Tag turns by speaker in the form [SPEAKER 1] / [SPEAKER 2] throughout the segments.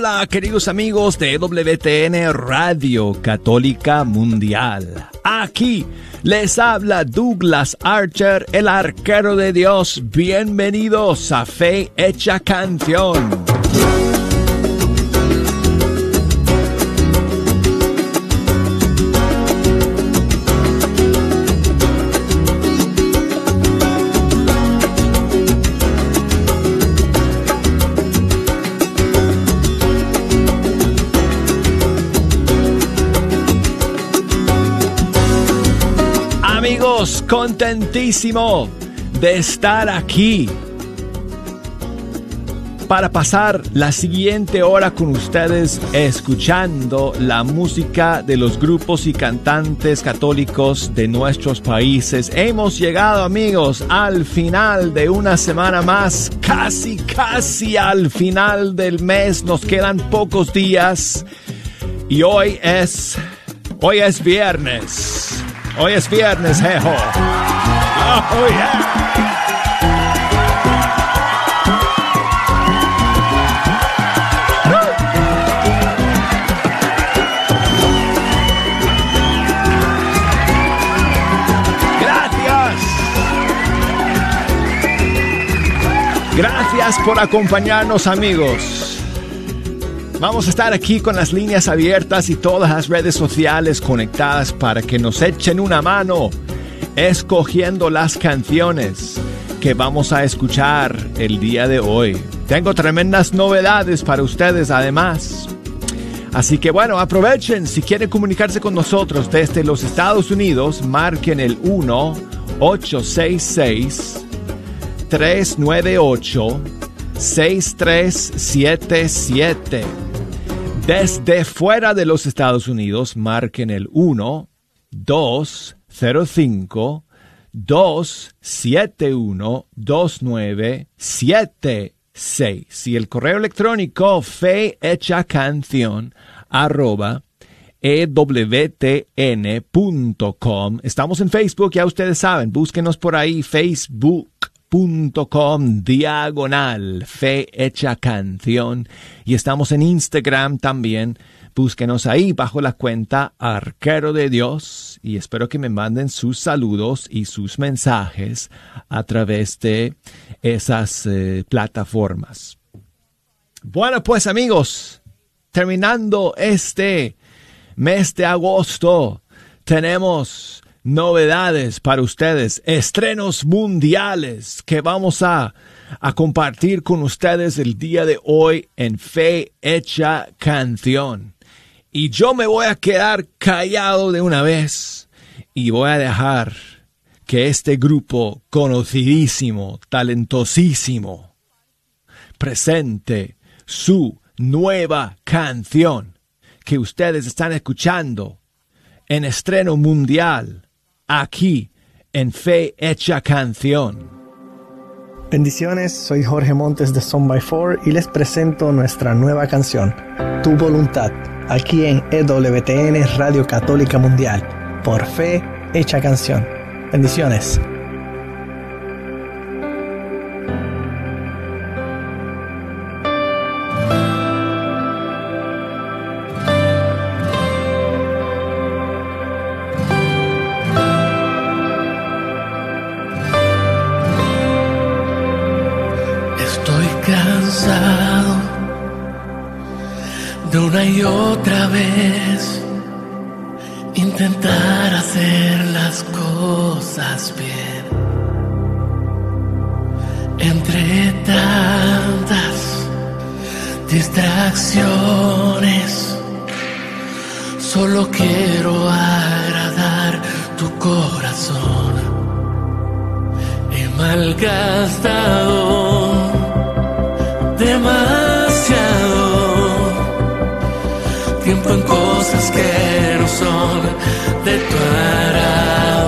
[SPEAKER 1] Hola queridos amigos de WTN Radio Católica Mundial. Aquí les habla Douglas Archer, el arquero de Dios. Bienvenidos a Fe Hecha Canción. Contentísimo de estar aquí para pasar la siguiente hora con ustedes escuchando la música de los grupos y cantantes católicos de nuestros países. Hemos llegado amigos al final de una semana más, casi, casi al final del mes, nos quedan pocos días y hoy es, hoy es viernes. Hoy es viernes, jejo. Oh, yeah. Gracias por acompañarnos amigos. Vamos a estar aquí con las líneas abiertas y todas las redes sociales conectadas para que nos echen una mano escogiendo las canciones que vamos a escuchar el día de hoy. Tengo tremendas novedades para ustedes además. Así que bueno, aprovechen si quieren comunicarse con nosotros desde los Estados Unidos, marquen el 1 866 398 6377 desde fuera de los Estados Unidos, marquen el 1 205 271 2976 y el correo electrónico fe hecha canción arroba ewtn.com. Estamos en Facebook, ya ustedes saben, búsquenos por ahí, Facebook com diagonal fe hecha canción y estamos en Instagram también. Búsquenos ahí bajo la cuenta Arquero de Dios y espero que me manden sus saludos y sus mensajes a través de esas eh, plataformas. Bueno, pues amigos, terminando este mes de agosto, tenemos novedades para ustedes, estrenos mundiales que vamos a, a, compartir con ustedes el día de hoy en Fe Hecha Canción. Y yo me voy a quedar callado de una vez y voy a dejar que este grupo conocidísimo, talentosísimo, presente su nueva canción que ustedes están escuchando en estreno mundial aquí en Fe Hecha Canción.
[SPEAKER 2] Bendiciones, soy Jorge Montes de Son by Four y les presento nuestra nueva canción, Tu Voluntad, aquí en EWTN Radio Católica Mundial, por Fe Hecha Canción. Bendiciones.
[SPEAKER 3] Otra vez intentar hacer las cosas bien. Entre tantas distracciones, solo quiero agradar tu corazón. He malgastado demasiado en cosas que no son de tu agrado.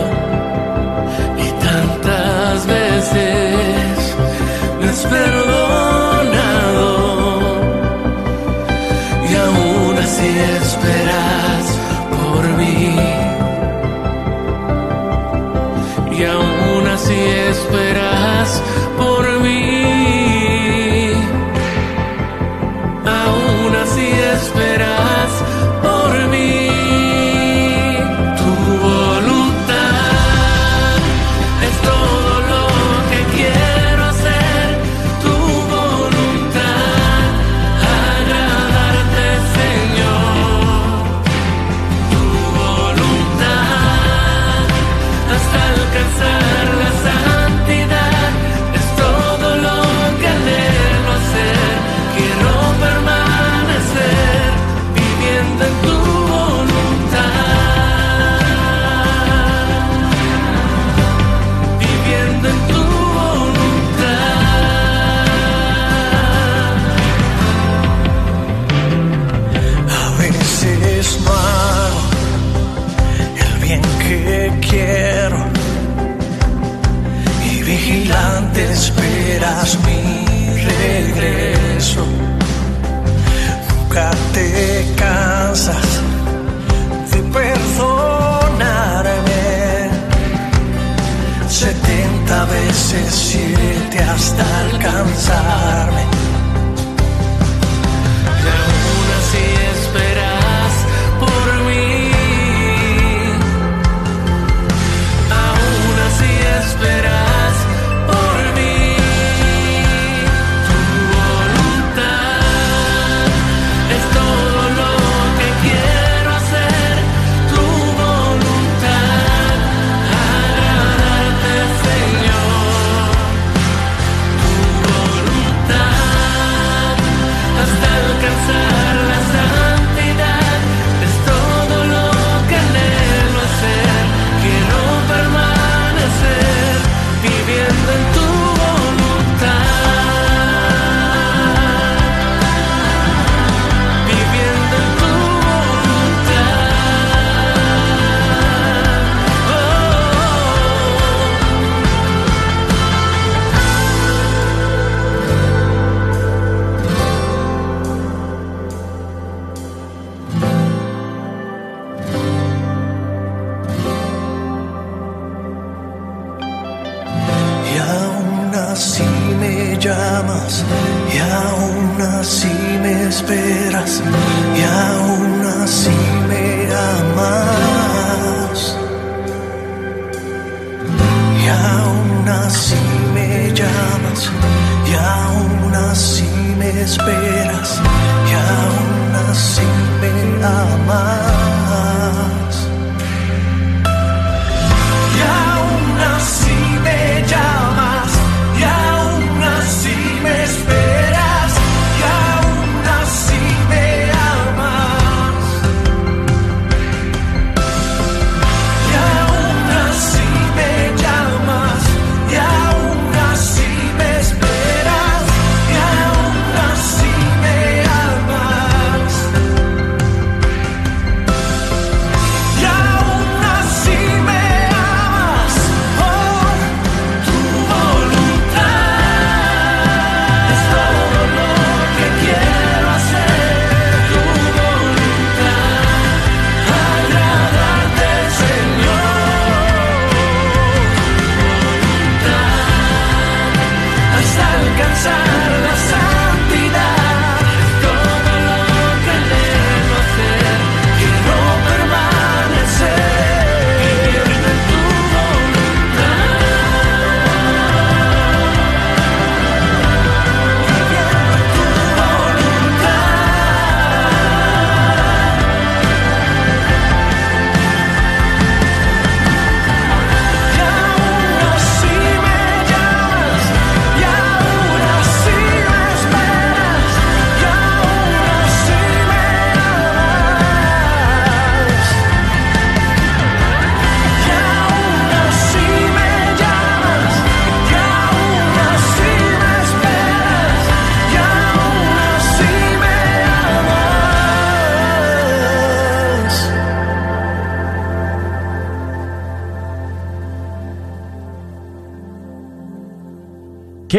[SPEAKER 3] Y aún así
[SPEAKER 4] me esperas, y aún así me amas. Y aún así me llamas, y aún así me esperas,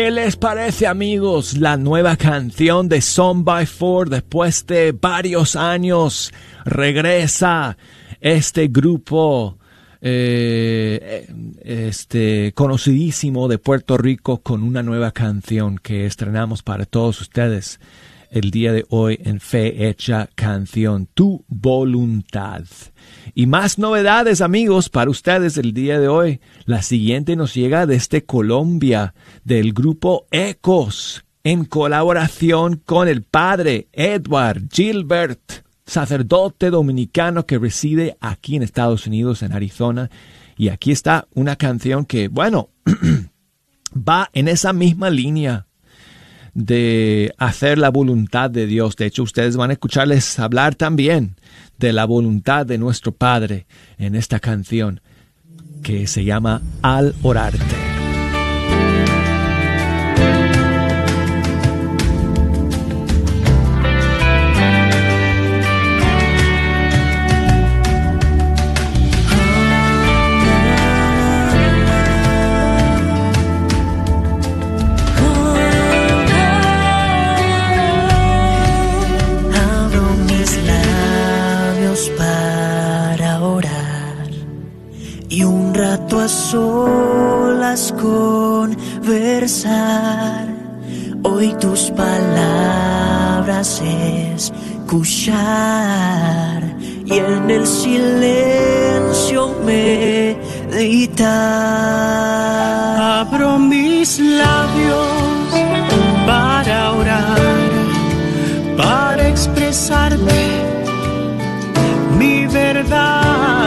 [SPEAKER 1] ¿Qué les parece amigos la nueva canción de Song by Four después de varios años? Regresa este grupo eh, este conocidísimo de Puerto Rico con una nueva canción que estrenamos para todos ustedes el día de hoy en Fe Hecha Canción, Tu Voluntad. Y más novedades, amigos, para ustedes el día de hoy. La siguiente nos llega desde Colombia, del grupo Ecos, en colaboración con el padre Edward Gilbert, sacerdote dominicano que reside aquí en Estados Unidos, en Arizona. Y aquí está una canción que, bueno, va en esa misma línea de hacer la voluntad de Dios. De hecho, ustedes van a escucharles hablar también de la voluntad de nuestro Padre en esta canción que se llama Al orarte.
[SPEAKER 4] Y un rato a solas conversar. Hoy tus palabras escuchar y en el silencio meditar.
[SPEAKER 5] Abro mis labios para orar, para expresarte mi verdad,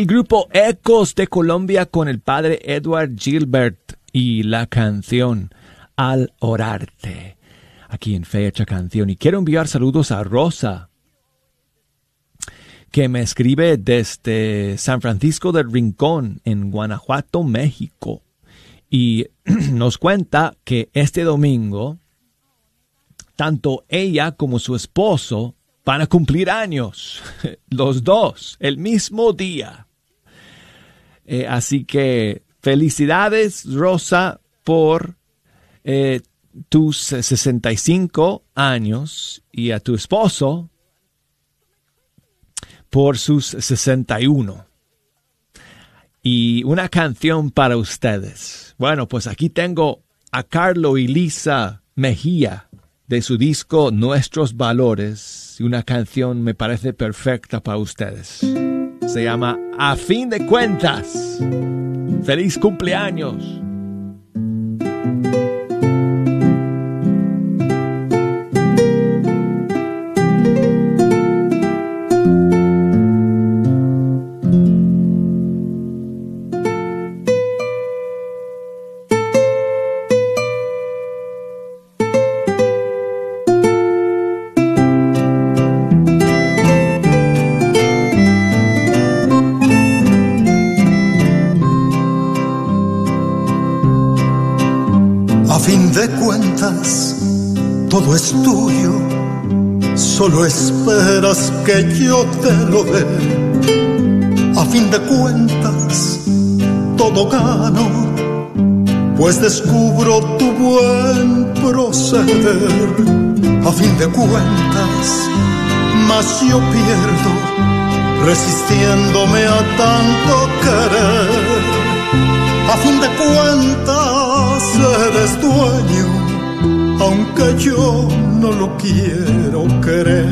[SPEAKER 1] el grupo Ecos de Colombia con el padre Edward Gilbert y la canción Al orarte. Aquí en Fecha Canción. Y quiero enviar saludos a Rosa, que me escribe desde San Francisco del Rincón, en Guanajuato, México. Y nos cuenta que este domingo, tanto ella como su esposo van a cumplir años, los dos, el mismo día. Eh, así que felicidades, Rosa, por eh, tus 65 años y a tu esposo por sus 61. Y una canción para ustedes. Bueno, pues aquí tengo a Carlo y Lisa Mejía de su disco Nuestros Valores. Una canción me parece perfecta para ustedes. Se llama A fin de cuentas. Feliz cumpleaños.
[SPEAKER 6] Todo es tuyo, solo esperas que yo te lo dé. A fin de cuentas, todo gano, pues descubro tu buen proceder. A fin de cuentas, más yo pierdo, resistiéndome a tanto querer. A fin de cuentas, eres dueño, aunque yo no lo quiero querer.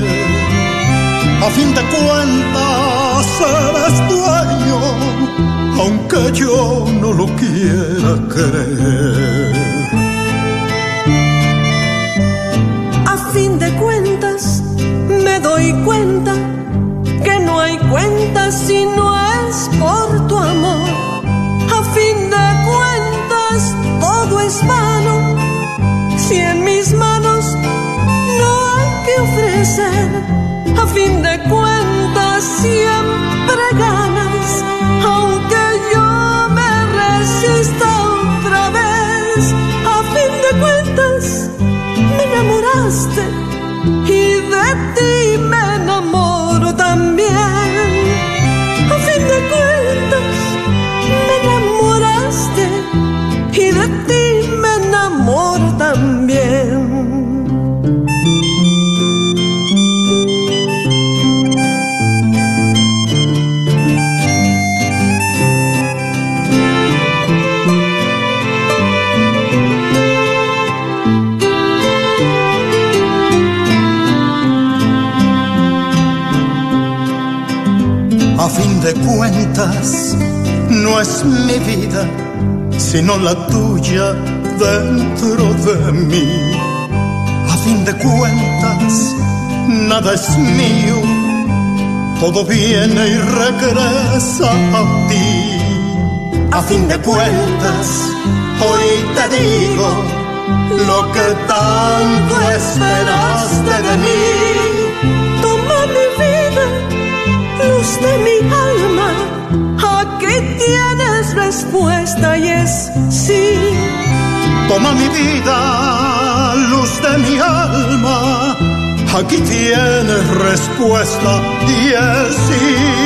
[SPEAKER 6] A fin de cuentas, eres dueño, aunque yo no lo quiera querer.
[SPEAKER 5] A fin de cuentas, me doy cuenta que no hay cuenta si no es por tu amor. A fin de cuentas, todo es vano que ofrecer. A fin de cuentas, fin de cuentas,
[SPEAKER 6] no es mi vida, sino la tuya dentro de mí. A fin de cuentas, nada es mío, todo viene y regresa a ti. A fin de cuentas, hoy te digo lo que tanto esperaste de mí.
[SPEAKER 5] Luz de mi alma. Aquí tienes respuesta y es sí.
[SPEAKER 6] Toma mi vida, luz de mi alma. Aquí tienes respuesta y es sí.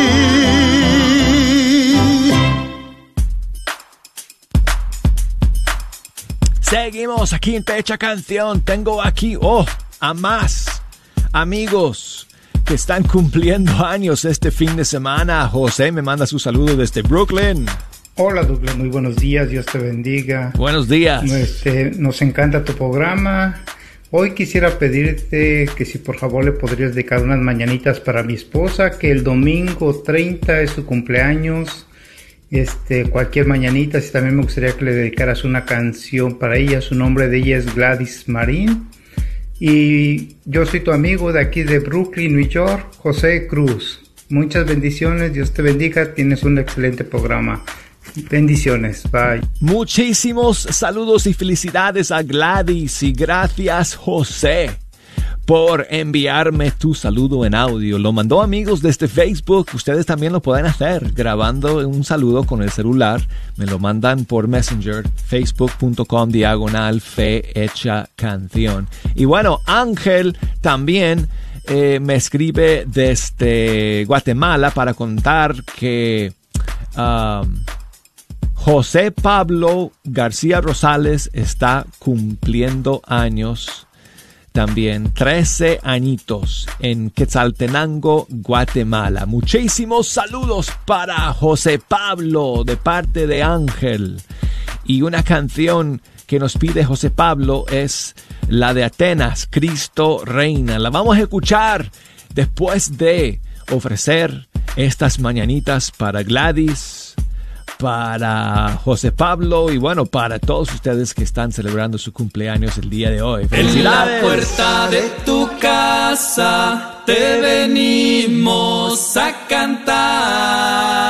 [SPEAKER 1] Seguimos aquí en Pecha Canción. Tengo aquí, oh, a más amigos que están cumpliendo años este fin de semana. José me manda su saludo desde Brooklyn.
[SPEAKER 7] Hola Douglas, muy buenos días, Dios te bendiga.
[SPEAKER 1] Buenos días.
[SPEAKER 7] Este, nos encanta tu programa. Hoy quisiera pedirte que si por favor le podrías dedicar unas mañanitas para mi esposa, que el domingo 30 es su cumpleaños. Este, cualquier mañanita, si también me gustaría que le dedicaras una canción para ella. Su nombre de ella es Gladys Marín. Y yo soy tu amigo de aquí de Brooklyn, New York, José Cruz. Muchas bendiciones, Dios te bendiga, tienes un excelente programa. Bendiciones, bye.
[SPEAKER 1] Muchísimos saludos y felicidades a Gladys y gracias José por enviarme tu saludo en audio. Lo mandó amigos desde Facebook. Ustedes también lo pueden hacer grabando un saludo con el celular. Me lo mandan por Messenger, facebook.com diagonal fe hecha canción. Y bueno, Ángel también eh, me escribe desde Guatemala para contar que... um, José Pablo García Rosales está cumpliendo años también 13 añitos en Quetzaltenango, Guatemala. Muchísimos saludos para José Pablo de parte de Ángel. Y una canción que nos pide José Pablo es la de Atenas, Cristo Reina. La vamos a escuchar después de ofrecer estas mañanitas para Gladys, para José Pablo y bueno, para todos ustedes que están celebrando su cumpleaños el día de hoy.
[SPEAKER 8] En la puerta de tu casa te venimos a cantar.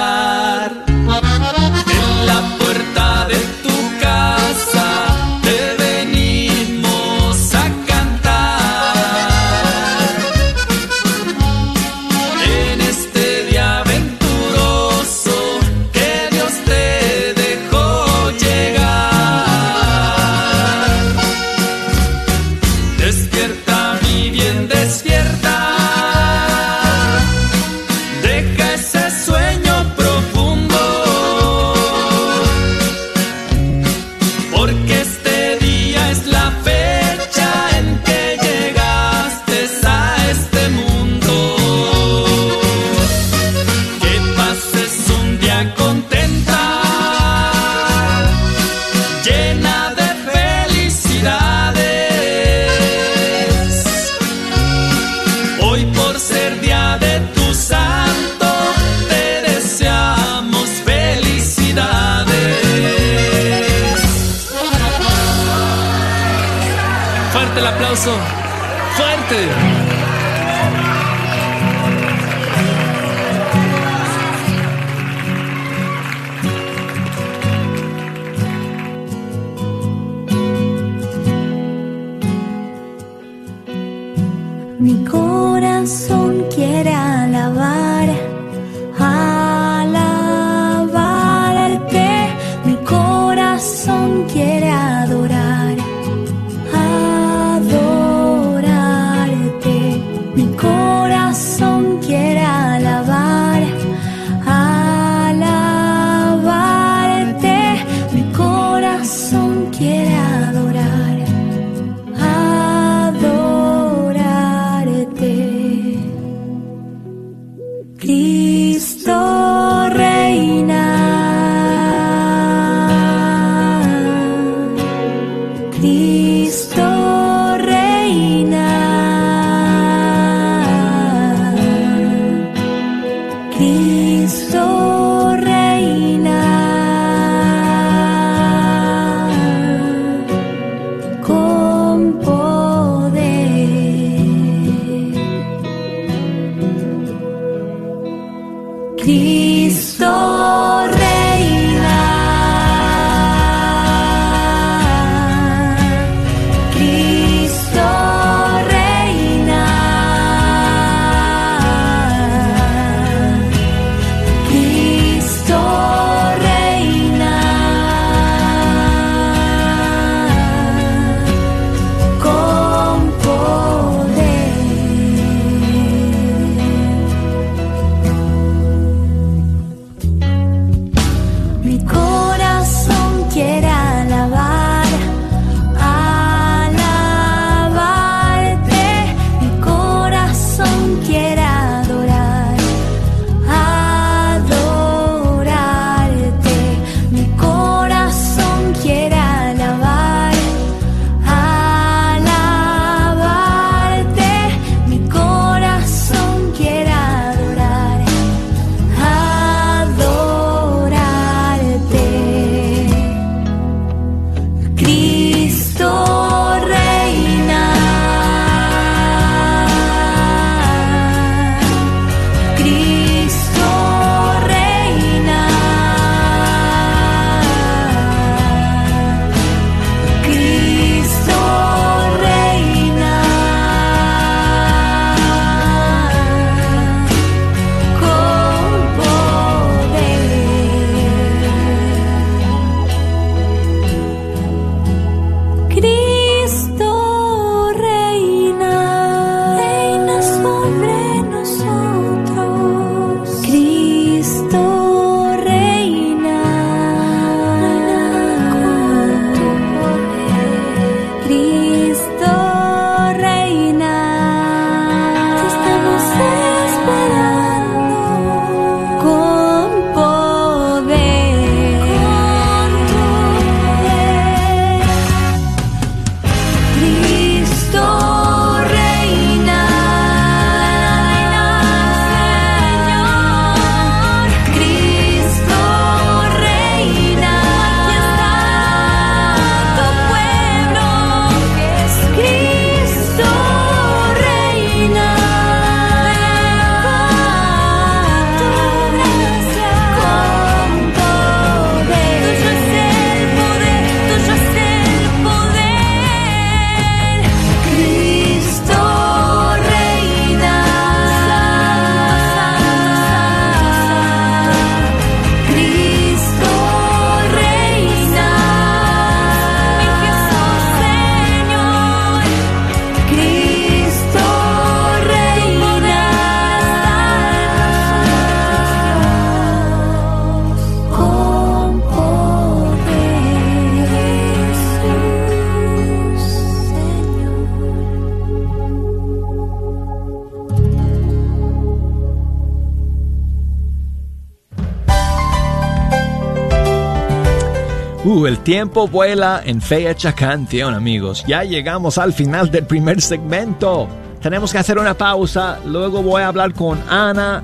[SPEAKER 3] El
[SPEAKER 1] tiempo vuela en fecha canción, amigos. Ya llegamos al final del primer segmento. Tenemos que hacer una pausa. Luego voy a hablar con Ana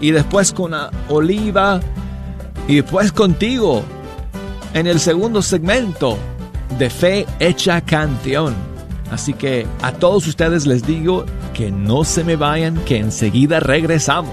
[SPEAKER 1] y después con Oliva y después contigo en el segundo segmento de Fe Hecha Canción. Así que a todos ustedes les digo que no se me vayan, que enseguida regresamos.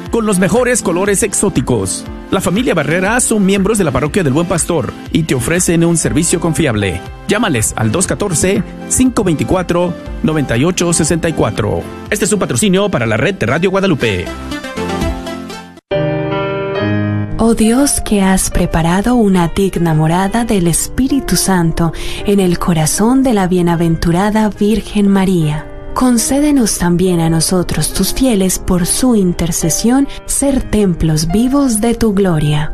[SPEAKER 9] con los mejores colores exóticos. La familia Barrera son miembros de la parroquia del Buen Pastor y te ofrecen un servicio confiable. Llámales al 214-524-9864. Este es un patrocinio para la red de Radio Guadalupe.
[SPEAKER 10] Oh Dios, que has preparado una digna morada del Espíritu Santo en el corazón de la bienaventurada Virgen María. Concédenos también a nosotros, tus fieles, por su intercesión, ser templos vivos de tu gloria.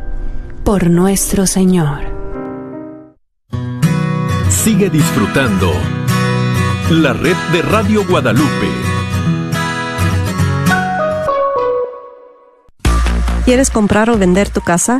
[SPEAKER 10] Por nuestro Señor.
[SPEAKER 11] Sigue disfrutando la red de Radio Guadalupe.
[SPEAKER 12] ¿Quieres comprar o vender tu casa?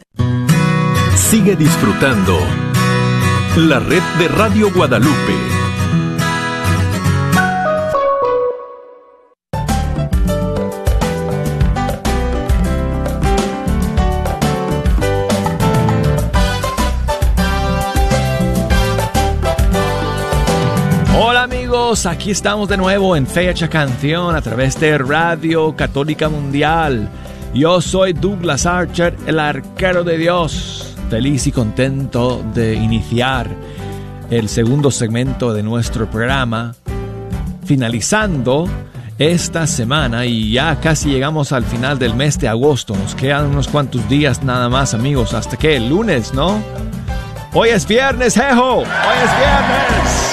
[SPEAKER 11] Sigue disfrutando la red de Radio Guadalupe.
[SPEAKER 1] Hola amigos, aquí estamos de nuevo en Fecha Canción a través de Radio Católica Mundial. Yo soy Douglas Archer, el arquero de Dios, feliz y contento de iniciar el segundo segmento de nuestro programa, finalizando esta semana y ya casi llegamos al final del mes de agosto. Nos quedan unos cuantos días nada más amigos, hasta que el lunes, ¿no? Hoy es viernes, jejo, hoy es viernes.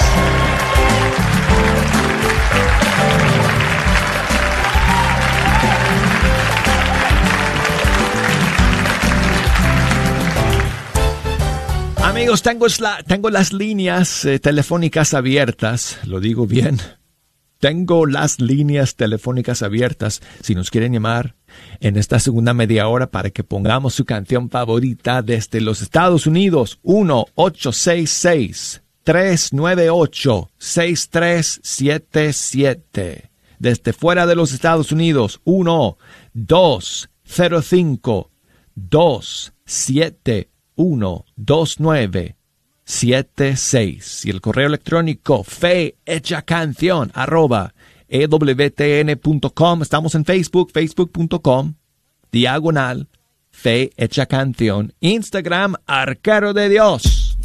[SPEAKER 1] Amigos, tengo, la- tengo las líneas eh, telefónicas abiertas, lo digo bien. Tengo las líneas telefónicas abiertas si nos quieren llamar en esta segunda media hora para que pongamos su canción favorita desde los Estados Unidos. 1-866-398-6377. Desde fuera de los Estados Unidos. 1-205-271-2976. Y el correo electrónico fe canción arroba ewtn.com. Estamos en Facebook, facebook.com, diagonal, fe hecha canción. Instagram, arcaro de Dios.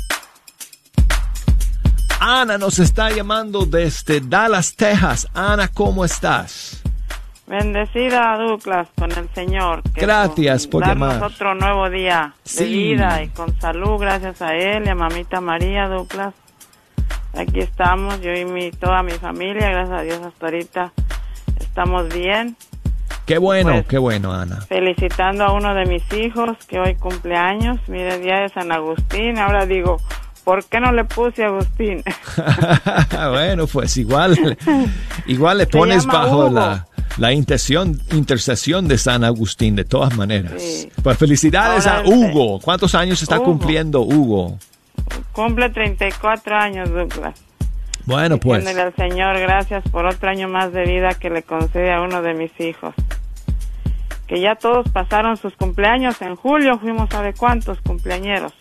[SPEAKER 1] Ana nos está llamando desde Dallas, Texas. Ana, ¿cómo estás?
[SPEAKER 13] Bendecida Douglas con el Señor. que
[SPEAKER 1] Gracias por
[SPEAKER 13] darnos
[SPEAKER 1] llamar.
[SPEAKER 13] otro nuevo día
[SPEAKER 1] Sí.
[SPEAKER 13] de vida y con salud, gracias a él y a mamita María Douglas. Aquí estamos, yo y mi, toda mi familia, gracias a Dios hasta ahorita estamos bien.
[SPEAKER 1] Qué bueno,
[SPEAKER 13] Pues-
[SPEAKER 1] qué bueno, Ana.
[SPEAKER 13] Felicitando a uno de mis hijos que hoy cumpleaños, mire, día de San Agustín. Ahora digo, ¿por qué no le puse Agustín?
[SPEAKER 1] bueno, pues igual, igual le pones bajo
[SPEAKER 13] Hugo.
[SPEAKER 1] la, la intercesión, intercesión de San Agustín, de todas maneras.
[SPEAKER 13] Sí.
[SPEAKER 1] Pues felicidades
[SPEAKER 13] Ahora
[SPEAKER 1] a Hugo. ¿Cuántos años está
[SPEAKER 13] Hugo.
[SPEAKER 1] cumpliendo Hugo?
[SPEAKER 13] Cumple 34 años, Douglas.
[SPEAKER 1] Bueno, pues.
[SPEAKER 13] Al Señor gracias por otro año más de vida que le concede a uno de mis hijos. Que ya todos pasaron sus cumpleaños en julio, fuimos a ver cuántos cumpleañeros.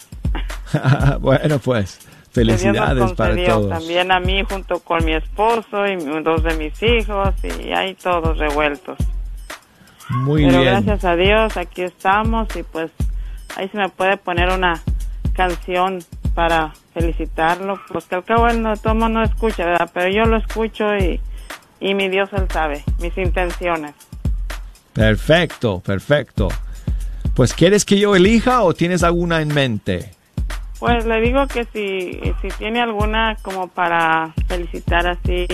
[SPEAKER 1] bueno, pues.
[SPEAKER 13] Que
[SPEAKER 1] Felicidades para todos.
[SPEAKER 13] también a mí junto con mi esposo y dos de mis hijos y ahí todos revueltos.
[SPEAKER 1] Muy
[SPEAKER 13] Pero
[SPEAKER 1] bien.
[SPEAKER 13] gracias a Dios aquí estamos y pues ahí se me puede poner una canción para felicitarlo, pues que al cabo él no, todo mundo no escucha, ¿verdad? Pero yo lo escucho y, y mi Dios él sabe mis intenciones.
[SPEAKER 1] Perfecto, perfecto. Pues, ¿quieres que yo elija o tienes alguna en mente?
[SPEAKER 13] Pues le digo que si, si tiene alguna como para felicitar así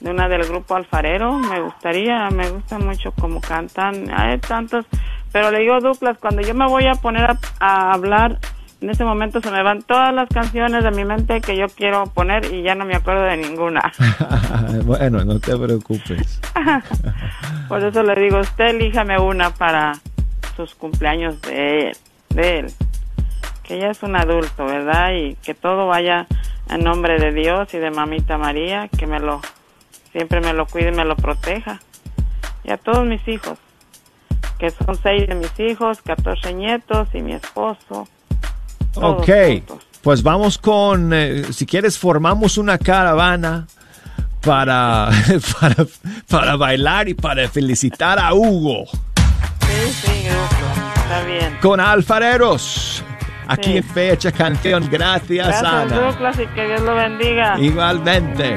[SPEAKER 13] de una del grupo Alfarero, me gustaría, me gusta mucho como cantan, hay tantos, pero le digo Douglas, cuando yo me voy a poner a, a hablar, en ese momento se me van todas las canciones de mi mente que yo quiero poner y ya no me acuerdo de ninguna.
[SPEAKER 1] bueno, no te preocupes.
[SPEAKER 13] Por eso le digo, usted elíjame una para sus cumpleaños de él, de él. Que ya es un adulto, ¿verdad? Y que todo vaya en nombre de Dios y de mamita María, que me lo, siempre me lo cuide y me lo proteja. Y a todos mis hijos, que son seis de mis hijos, 14 nietos y mi esposo.
[SPEAKER 1] Ok,
[SPEAKER 13] juntos.
[SPEAKER 1] pues vamos con, eh, si quieres, formamos una caravana para, para, para bailar y para felicitar a Hugo
[SPEAKER 13] Sí, sí, grupo, está bien.
[SPEAKER 1] con alfareros. Aquí
[SPEAKER 13] Sí.
[SPEAKER 1] en Fecha Canción. Gracias,
[SPEAKER 13] Gracias,
[SPEAKER 1] Ana.
[SPEAKER 13] Douglas, y que Dios lo bendiga.
[SPEAKER 1] Igualmente.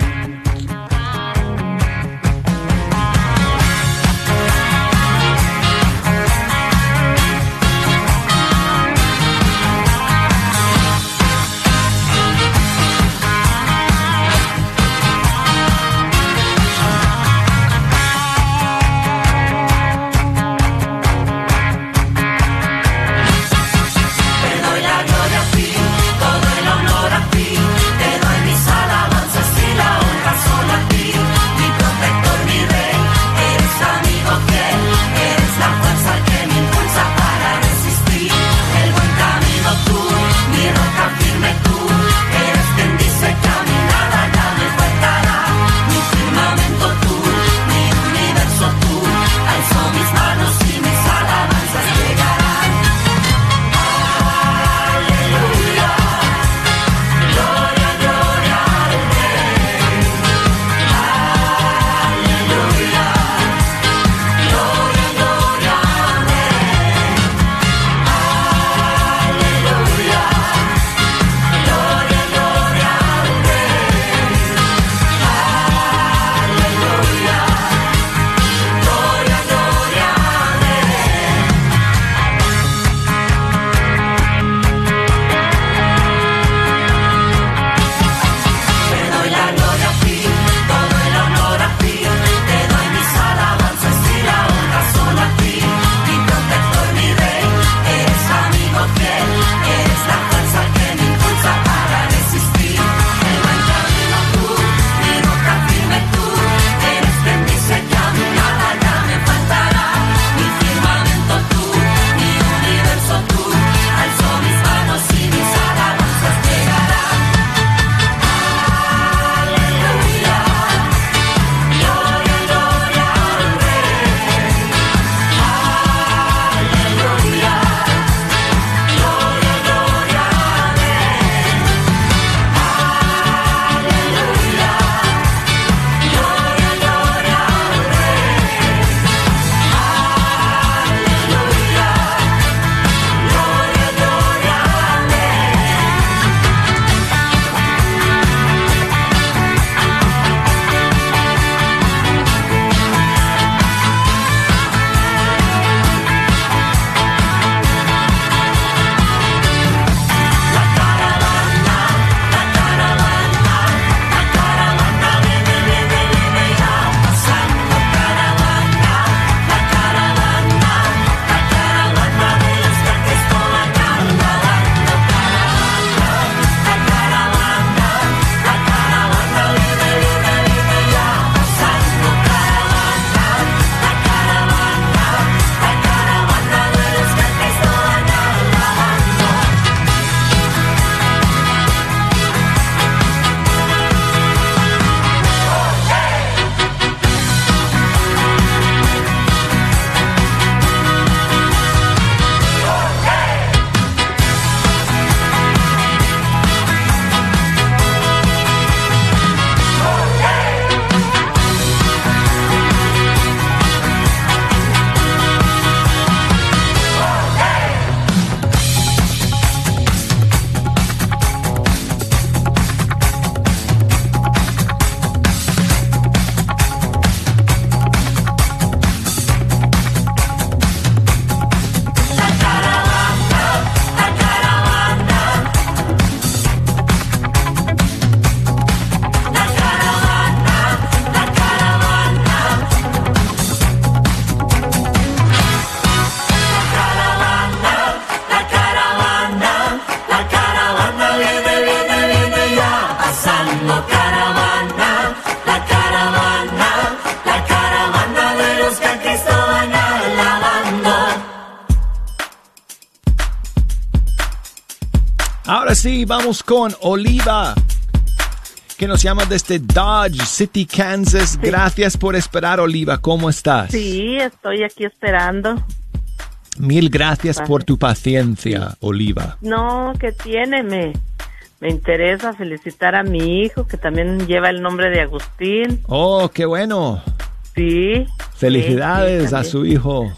[SPEAKER 1] Vamos con Oliva, que nos llama desde Dodge City, Kansas. Gracias por esperar, Oliva. ¿Cómo estás?
[SPEAKER 14] Sí, estoy aquí esperando.
[SPEAKER 1] Mil gracias por tu paciencia, Oliva.
[SPEAKER 14] No, ¿qué tiene? Me, me interesa felicitar a mi hijo, que también lleva el nombre de Agustín.
[SPEAKER 1] Oh, qué bueno.
[SPEAKER 14] Sí.
[SPEAKER 1] Felicidades
[SPEAKER 14] sí,
[SPEAKER 1] a su hijo.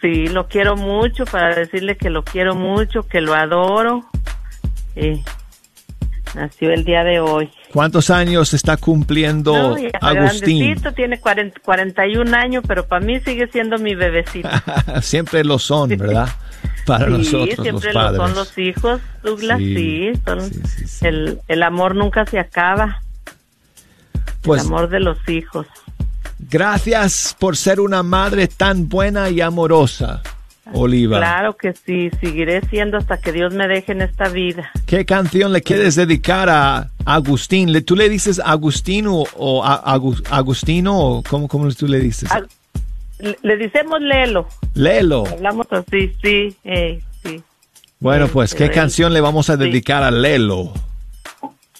[SPEAKER 14] Sí, lo quiero mucho para decirle que lo quiero mucho, que lo adoro. Sí. Nació el día de hoy.
[SPEAKER 1] ¿Cuántos años está cumpliendo
[SPEAKER 14] No, ya
[SPEAKER 1] Agustín?
[SPEAKER 14] tiene 40 41 años, pero para mí sigue siendo mi bebecito.
[SPEAKER 1] Siempre lo son, ¿verdad? Para
[SPEAKER 14] sí,
[SPEAKER 1] nosotros
[SPEAKER 14] siempre
[SPEAKER 1] los
[SPEAKER 14] lo
[SPEAKER 1] padres.
[SPEAKER 14] son los hijos, Douglas,
[SPEAKER 1] Sí,
[SPEAKER 14] sí. son- El, el amor nunca se acaba.
[SPEAKER 1] Pues
[SPEAKER 14] el amor de los hijos.
[SPEAKER 1] gracias por ser una madre tan buena y amorosa, Oliva.
[SPEAKER 14] Claro que sí, seguiré siendo hasta que Dios me deje en esta vida.
[SPEAKER 1] ¿Qué canción le quieres dedicar a Agustín? ¿Le- ¿Tú le dices Agustino o a- Agustino o cómo, cómo tú le dices?
[SPEAKER 14] Le, decimos Lelo.
[SPEAKER 1] Lelo.
[SPEAKER 14] Hablamos así, sí, eh, sí.
[SPEAKER 1] Bueno, pues, ¿qué canción le vamos a
[SPEAKER 14] Sí.
[SPEAKER 1] dedicar a Lelo?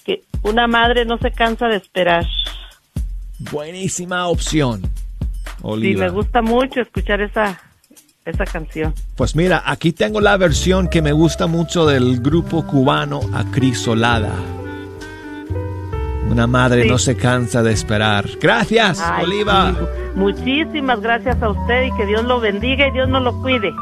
[SPEAKER 14] Que una madre no se cansa de esperar.
[SPEAKER 1] Buenísima opción,
[SPEAKER 14] Sí,
[SPEAKER 1] Oliva.
[SPEAKER 14] me gusta mucho escuchar esa, esa canción.
[SPEAKER 1] Pues mira, aquí tengo la versión que me gusta mucho del grupo cubano Acrisolada. Una madre
[SPEAKER 14] Sí.
[SPEAKER 1] no se cansa de esperar. Gracias,
[SPEAKER 14] Ay,
[SPEAKER 1] Oliva.
[SPEAKER 14] sí. Muchísimas gracias a usted y que Dios lo bendiga y Dios nos lo cuide.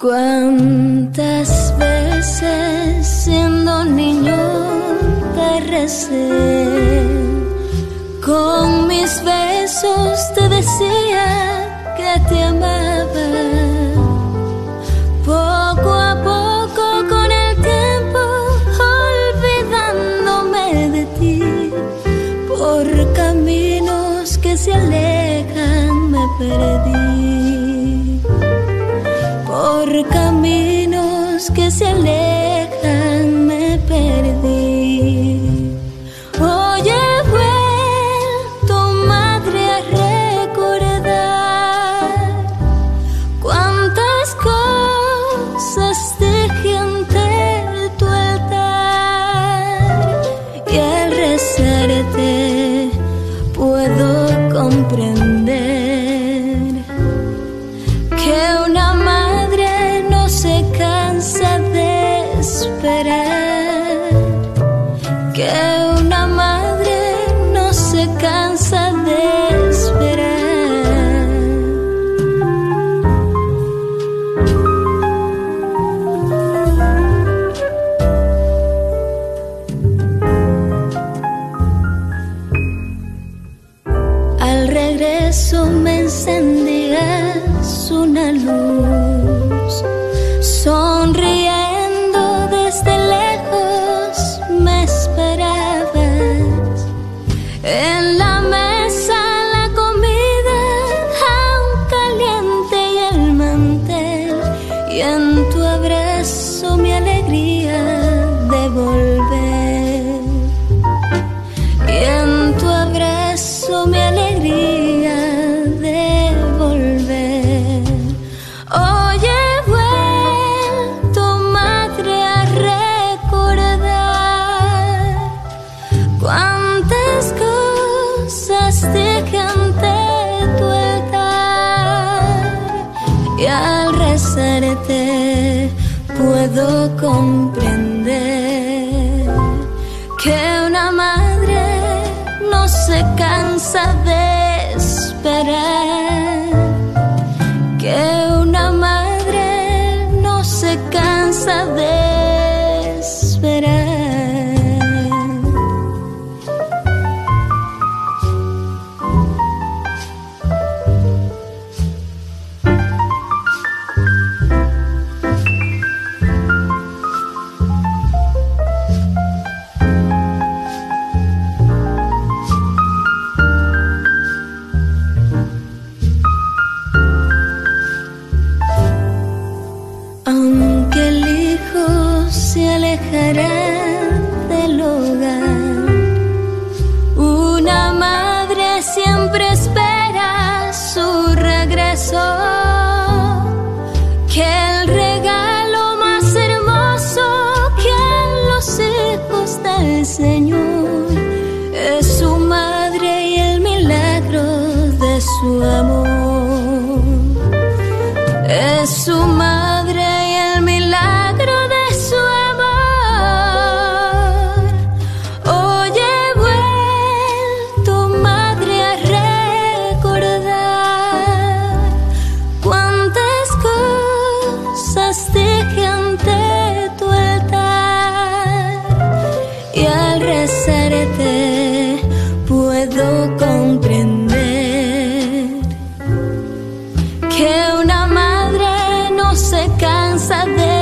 [SPEAKER 15] ¿Cuántas veces siendo niño te recé? Con mis besos te decía que te amaba. Poco a poco con el tiempo olvidándome de ti. Por caminos que se alejan me perdí que se alejan comprender que una madre no se cansa de esperar, comprender que una madre no se cansa de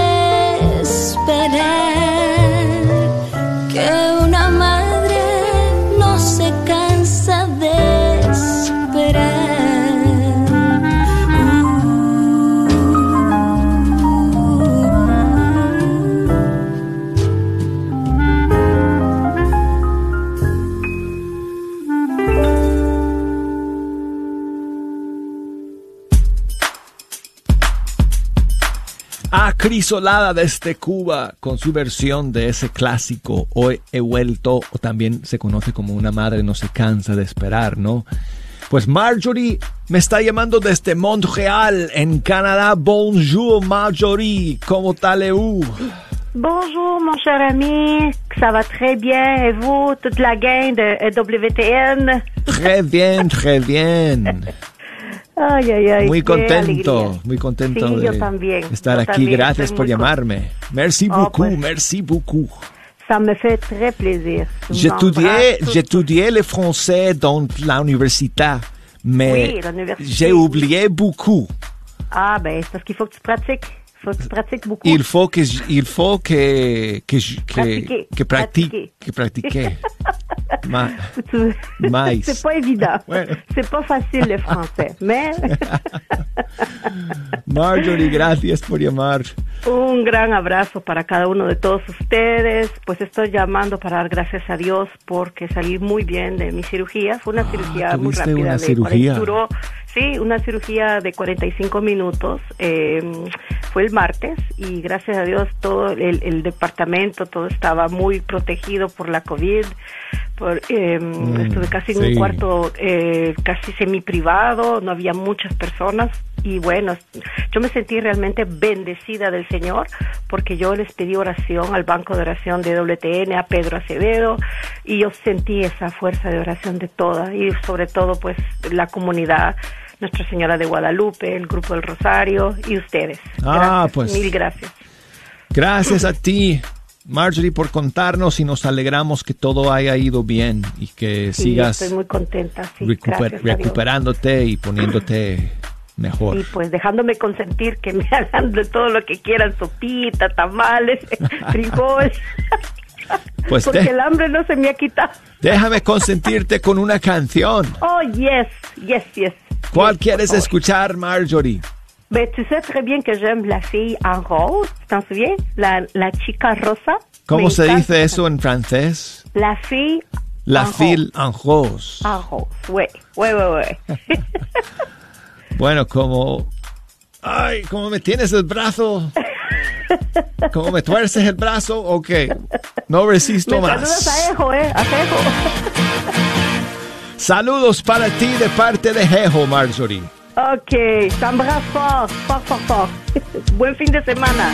[SPEAKER 1] Acrisolada desde Cuba con su versión de ese clásico Hoy he vuelto o también se conoce como Una madre no se cansa de esperar, ¿no? Pues Marjorie me está llamando desde Montreal en Canadá. Bonjour Marjorie, ¿cómo allez-vous?
[SPEAKER 16] Bonjour, mon cher ami. Ça va très bien. Et vous, toute la gang de WTN?
[SPEAKER 1] Très bien, très bien.
[SPEAKER 16] Ay, ay, ay.
[SPEAKER 1] Muy contento,
[SPEAKER 16] alegría.
[SPEAKER 1] muy contento
[SPEAKER 16] Sí,
[SPEAKER 1] de
[SPEAKER 16] yo también,
[SPEAKER 1] estar
[SPEAKER 16] yo
[SPEAKER 1] aquí.
[SPEAKER 16] también
[SPEAKER 1] Gracias por llamarme. Merci
[SPEAKER 16] Oh,
[SPEAKER 1] beaucoup,
[SPEAKER 16] pues.
[SPEAKER 1] merci beaucoup.
[SPEAKER 16] Ça me fait très plaisir.
[SPEAKER 1] J'étudiais, le français dans la université, mais
[SPEAKER 16] Oui, l'université.
[SPEAKER 1] j'ai oublié beaucoup.
[SPEAKER 16] Ah, ben, c'est parce qu'il faut que tu pratiques. Faut que tu pratiques beaucoup.
[SPEAKER 1] Il faut que, il faut que, que, que, que pratique, que pratiquer. Ma- Mais.
[SPEAKER 16] c'est pas évident. C'est pas facile le français. Mais
[SPEAKER 1] Marjorie, gracias por llamar.
[SPEAKER 16] un gran abrazo para cada uno de todos ustedes. Pues estoy llamando para dar gracias a Dios porque salí muy bien de mi cirugía. Fue una cirugía muy
[SPEAKER 1] Ah, ¿tuviste
[SPEAKER 16] rápida.
[SPEAKER 1] una
[SPEAKER 16] de
[SPEAKER 1] cirugía?
[SPEAKER 16] 40 duró, sí, una cirugía de 45 minutos. Eh, fue el martes y gracias a Dios todo el, el departamento, todo estaba muy protegido por la COVID. Por, eh,
[SPEAKER 17] Mm,
[SPEAKER 16] estuve casi en
[SPEAKER 17] sí.
[SPEAKER 16] un cuarto eh, casi semi privado, no había muchas personas y bueno, yo me sentí realmente bendecida del Señor porque yo les pedí oración al banco de oración de WTN, a Pedro Acevedo y yo sentí esa fuerza de oración de toda y sobre todo pues la comunidad, Nuestra Señora de Guadalupe, el grupo del Rosario y ustedes.
[SPEAKER 1] Ah,
[SPEAKER 16] Gracias,
[SPEAKER 1] pues.
[SPEAKER 16] Mil gracias.
[SPEAKER 1] Gracias a ti, Marjorie, por contarnos y nos alegramos que todo haya ido bien y que
[SPEAKER 16] Sí,
[SPEAKER 1] sigas
[SPEAKER 16] estoy muy contenta. Sí,
[SPEAKER 1] recuper- recuperándote y poniéndote mejor.
[SPEAKER 16] Y pues dejándome consentir que me hagan de todo lo que quieran, sopita, tamales, frijol.
[SPEAKER 1] Pues
[SPEAKER 16] Porque el hambre no se me ha quitado.
[SPEAKER 1] déjame consentirte con una canción.
[SPEAKER 16] Oh, yes, yes, yes.
[SPEAKER 1] ¿Cuál quieres escuchar, Marjorie?
[SPEAKER 16] Mais tu sais très bien que j'aime la fille en rose, tu t'en souviens? La, la chica rosa.
[SPEAKER 1] ¿Cómo se dice eso en francés?
[SPEAKER 16] La fille
[SPEAKER 1] La
[SPEAKER 16] en
[SPEAKER 1] fille en rose.
[SPEAKER 16] en rose. Oui, oui, oui, oui.
[SPEAKER 1] Bueno, como... Ay, como me tienes el brazo. Como me tuerces el brazo, ok. No resisto
[SPEAKER 16] Me
[SPEAKER 1] más.
[SPEAKER 16] a Ejo, ¿eh? A Ejo.
[SPEAKER 1] Saludos para ti de parte de Jejo, Marjorie.
[SPEAKER 16] Ok, fort, fort, fort, fort. Buen fin de semana.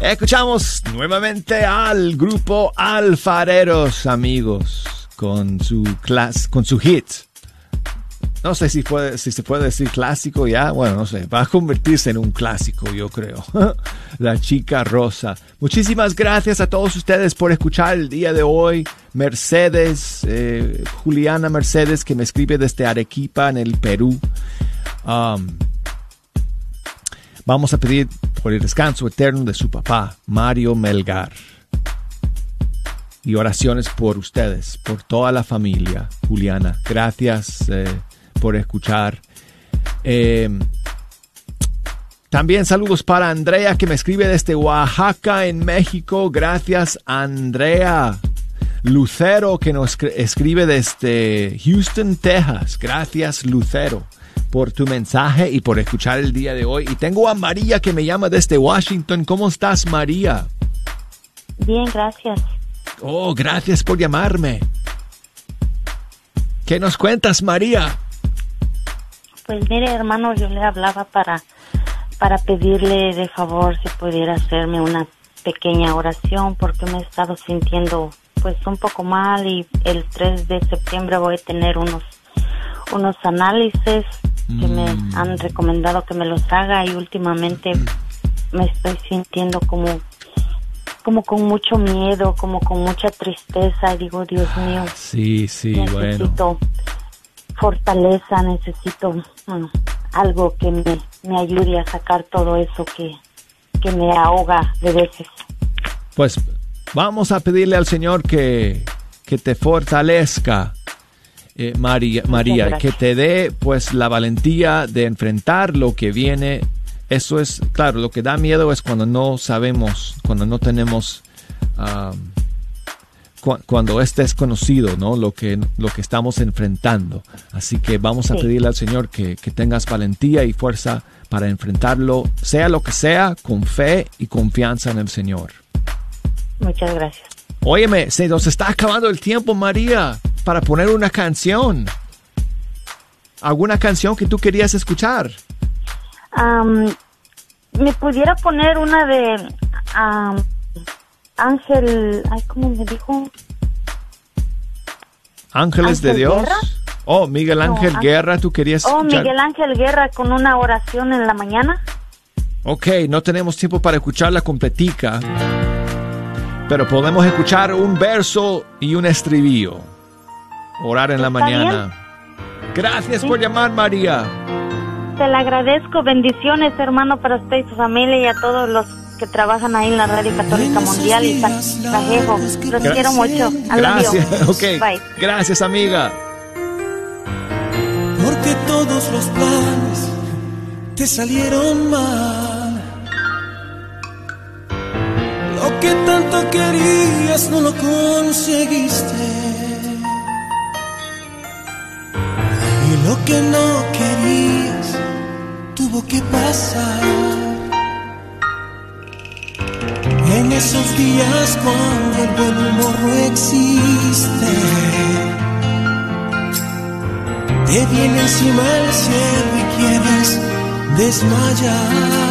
[SPEAKER 1] Escuchamos nuevamente al grupo Alfareros, amigos, con su class, con su hit. No sé si, puede, si se puede decir clásico ya. Bueno, no sé. Va a convertirse en un clásico, yo creo. La chica rosa. Muchísimas gracias a todos ustedes por escuchar el día de hoy. Mercedes, eh, Juliana Mercedes, que me escribe desde Arequipa, en el Perú. Vamos a pedir por el descanso eterno de su papá, Mario Melgar. Y oraciones por ustedes, por toda la familia, Juliana. Gracias eh, por escuchar. Eh, también saludos para Andrea que me escribe desde Oaxaca en México. Gracias Andrea. Lucero que nos escribe desde Houston, Texas. Gracias Lucero por tu mensaje y por escuchar el día de hoy. Y tengo a María que me llama desde Washington. ¿Cómo estás María?
[SPEAKER 17] Bien, gracias.
[SPEAKER 1] Oh, gracias por llamarme. ¿Qué nos cuentas María?
[SPEAKER 17] Pues mire, hermano, yo le hablaba para, para pedirle de favor si pudiera hacerme una pequeña oración porque me he estado sintiendo pues un poco mal y el 3 de septiembre voy a tener unos unos análisis que me han recomendado que me los haga y últimamente me estoy sintiendo como como con mucho miedo, como con mucha tristeza y digo, Dios mío.
[SPEAKER 1] Sí, sí,
[SPEAKER 17] necesito
[SPEAKER 1] bueno.
[SPEAKER 17] fortaleza, necesito mm, algo que me, me ayude a sacar todo eso que, que me ahoga de veces.
[SPEAKER 1] Pues vamos a pedirle al Señor que, que te fortalezca, eh, María, María que te dé pues la valentía de enfrentar lo que viene. Eso es, claro, lo que da miedo es cuando no sabemos, cuando no tenemos, ah, cu- cuando es desconocido, ¿no? Lo que, lo que estamos enfrentando. Así que vamos a
[SPEAKER 17] Sí.
[SPEAKER 1] pedirle al Señor que, que tengas valentía y fuerza para enfrentarlo, sea lo que sea, con fe y confianza en el Señor.
[SPEAKER 17] Muchas gracias.
[SPEAKER 1] Óyeme, se nos está acabando el tiempo, María, para poner una canción. ¿Alguna canción que tú querías escuchar?
[SPEAKER 17] Am, ¿Me pudiera poner una de am, Ángel, ay, ¿cómo me dijo?
[SPEAKER 1] Ángeles de
[SPEAKER 17] ¿Ángel
[SPEAKER 1] Dios.
[SPEAKER 17] Guerra?
[SPEAKER 1] Oh, Miguel
[SPEAKER 17] No,
[SPEAKER 1] Ángel
[SPEAKER 17] Ángel-
[SPEAKER 1] Guerra, tú querías
[SPEAKER 17] Oh,
[SPEAKER 1] escuchar.
[SPEAKER 17] Miguel Ángel Guerra con una oración en la mañana.
[SPEAKER 1] Ok, no tenemos tiempo para escucharla completica, pero podemos escuchar un verso y un estribillo. Orar en la
[SPEAKER 17] ¿Está
[SPEAKER 1] mañana. Gracias por llamar, María.
[SPEAKER 17] Te le agradezco. Bendiciones, hermano, para usted y su familia y a todos los que trabajan ahí en la Radio Católica Mundial y San Cajejo. Los
[SPEAKER 1] Gra-
[SPEAKER 17] quiero mucho. I.
[SPEAKER 1] Gracias, ok.
[SPEAKER 17] Bye.
[SPEAKER 1] Gracias, amiga.
[SPEAKER 4] porque todos los planes te salieron mal. Que tanto querías no lo conseguiste. Y lo que no querías tuvo que pasar. En esos días cuando el buen humor no existe. Te viene encima el cielo y quieres desmayar.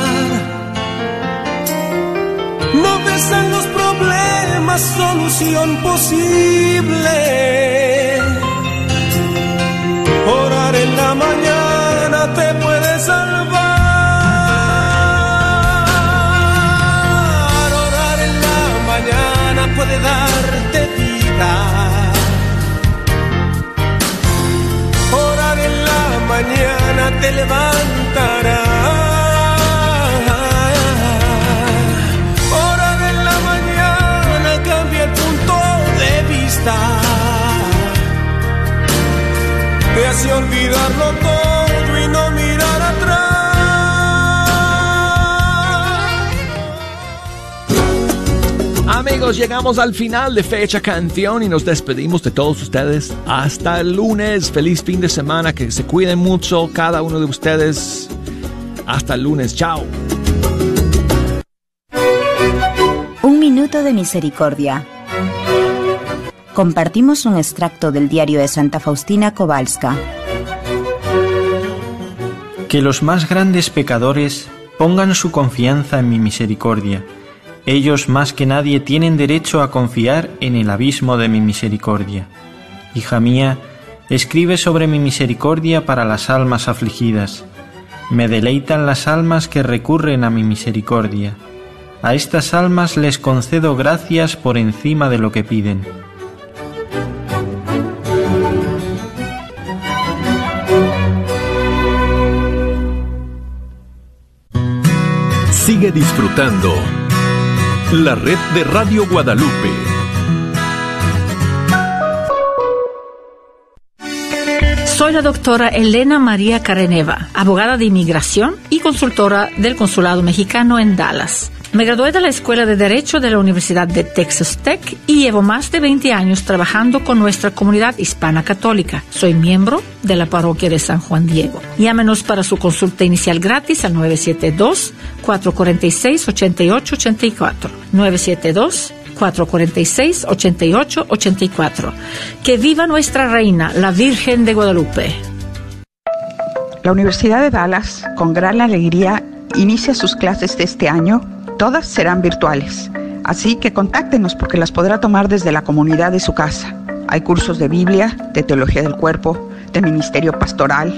[SPEAKER 4] En los problemas solución posible. Orar en la mañana te puede salvar. Orar en la mañana puede darte vida. Orar en la mañana te levantará. Te hace olvidarlo todo y no mirar atrás.
[SPEAKER 1] Amigos, llegamos al final de Fecha Canción y nos despedimos de todos ustedes. Hasta el lunes. Feliz fin de semana. Que se cuiden mucho cada uno de ustedes. Hasta el lunes. Chao.
[SPEAKER 18] Un minuto de misericordia. Compartimos un extracto del diario de Santa Faustina Kowalska.
[SPEAKER 19] Que los más grandes pecadores pongan su confianza en mi misericordia. Ellos más que nadie tienen derecho a confiar en el abismo de mi misericordia. Hija mía, escribe sobre mi misericordia para las almas afligidas. Me deleitan las almas que recurren a mi misericordia. A estas almas les concedo gracias por encima de lo que piden.
[SPEAKER 11] Disfrutando la red de Radio Guadalupe.
[SPEAKER 20] Soy la doctora Elena María Careneva, abogada de inmigración y consultora del Consulado Mexicano en Dallas. Me gradué de la Escuela de Derecho de la Universidad de Texas Tech y llevo más de 20 años trabajando con nuestra comunidad hispana católica. Soy miembro de la parroquia de San Juan Diego. Llámenos para su consulta inicial gratis al 972-446-8884. 972-446-8884. Que viva nuestra reina, la Virgen de Guadalupe.
[SPEAKER 21] La Universidad de Dallas, con gran alegría, inicia sus clases de este año Todas serán virtuales, así que contáctenos porque las podrá tomar desde la comunidad de su casa. Hay cursos de Biblia, de Teología del Cuerpo, de Ministerio Pastoral.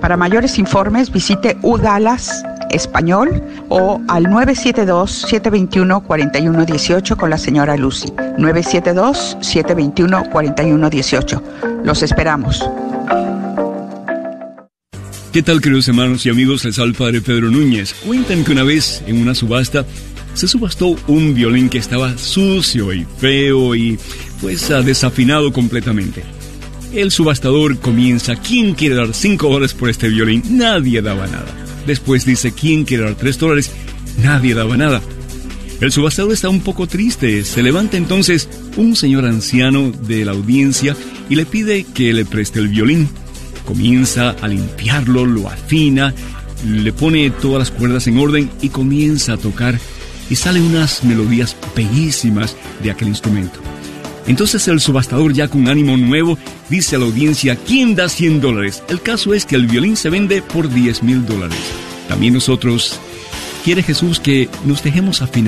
[SPEAKER 21] Para mayores informes visite UDalas Español o al 972-721-4118 con la señora Lucy. 972-721-4118. Los esperamos.
[SPEAKER 22] ¿Qué tal queridos hermanos y amigos? Les al Padre Pedro Núñez. Cuentan que una vez en una subasta se subastó un violín que estaba sucio y feo y pues desafinado completamente. El subastador comienza, ¿quién quiere dar 5 dólares por este violín? Nadie daba nada. Después dice, ¿quién quiere dar 3 dólares? Nadie daba nada. El subastador está un poco triste. Se levanta entonces un señor anciano de la audiencia y le pide que le preste el violín comienza a limpiarlo, lo afina, le pone todas las cuerdas en orden y comienza a tocar y salen unas melodías bellísimas de aquel instrumento. Entonces el subastador ya con ánimo nuevo dice a la audiencia, ¿quién da 100 dólares? El caso es que el violín se vende por 10 mil dólares. También nosotros, quiere Jesús que nos dejemos afinar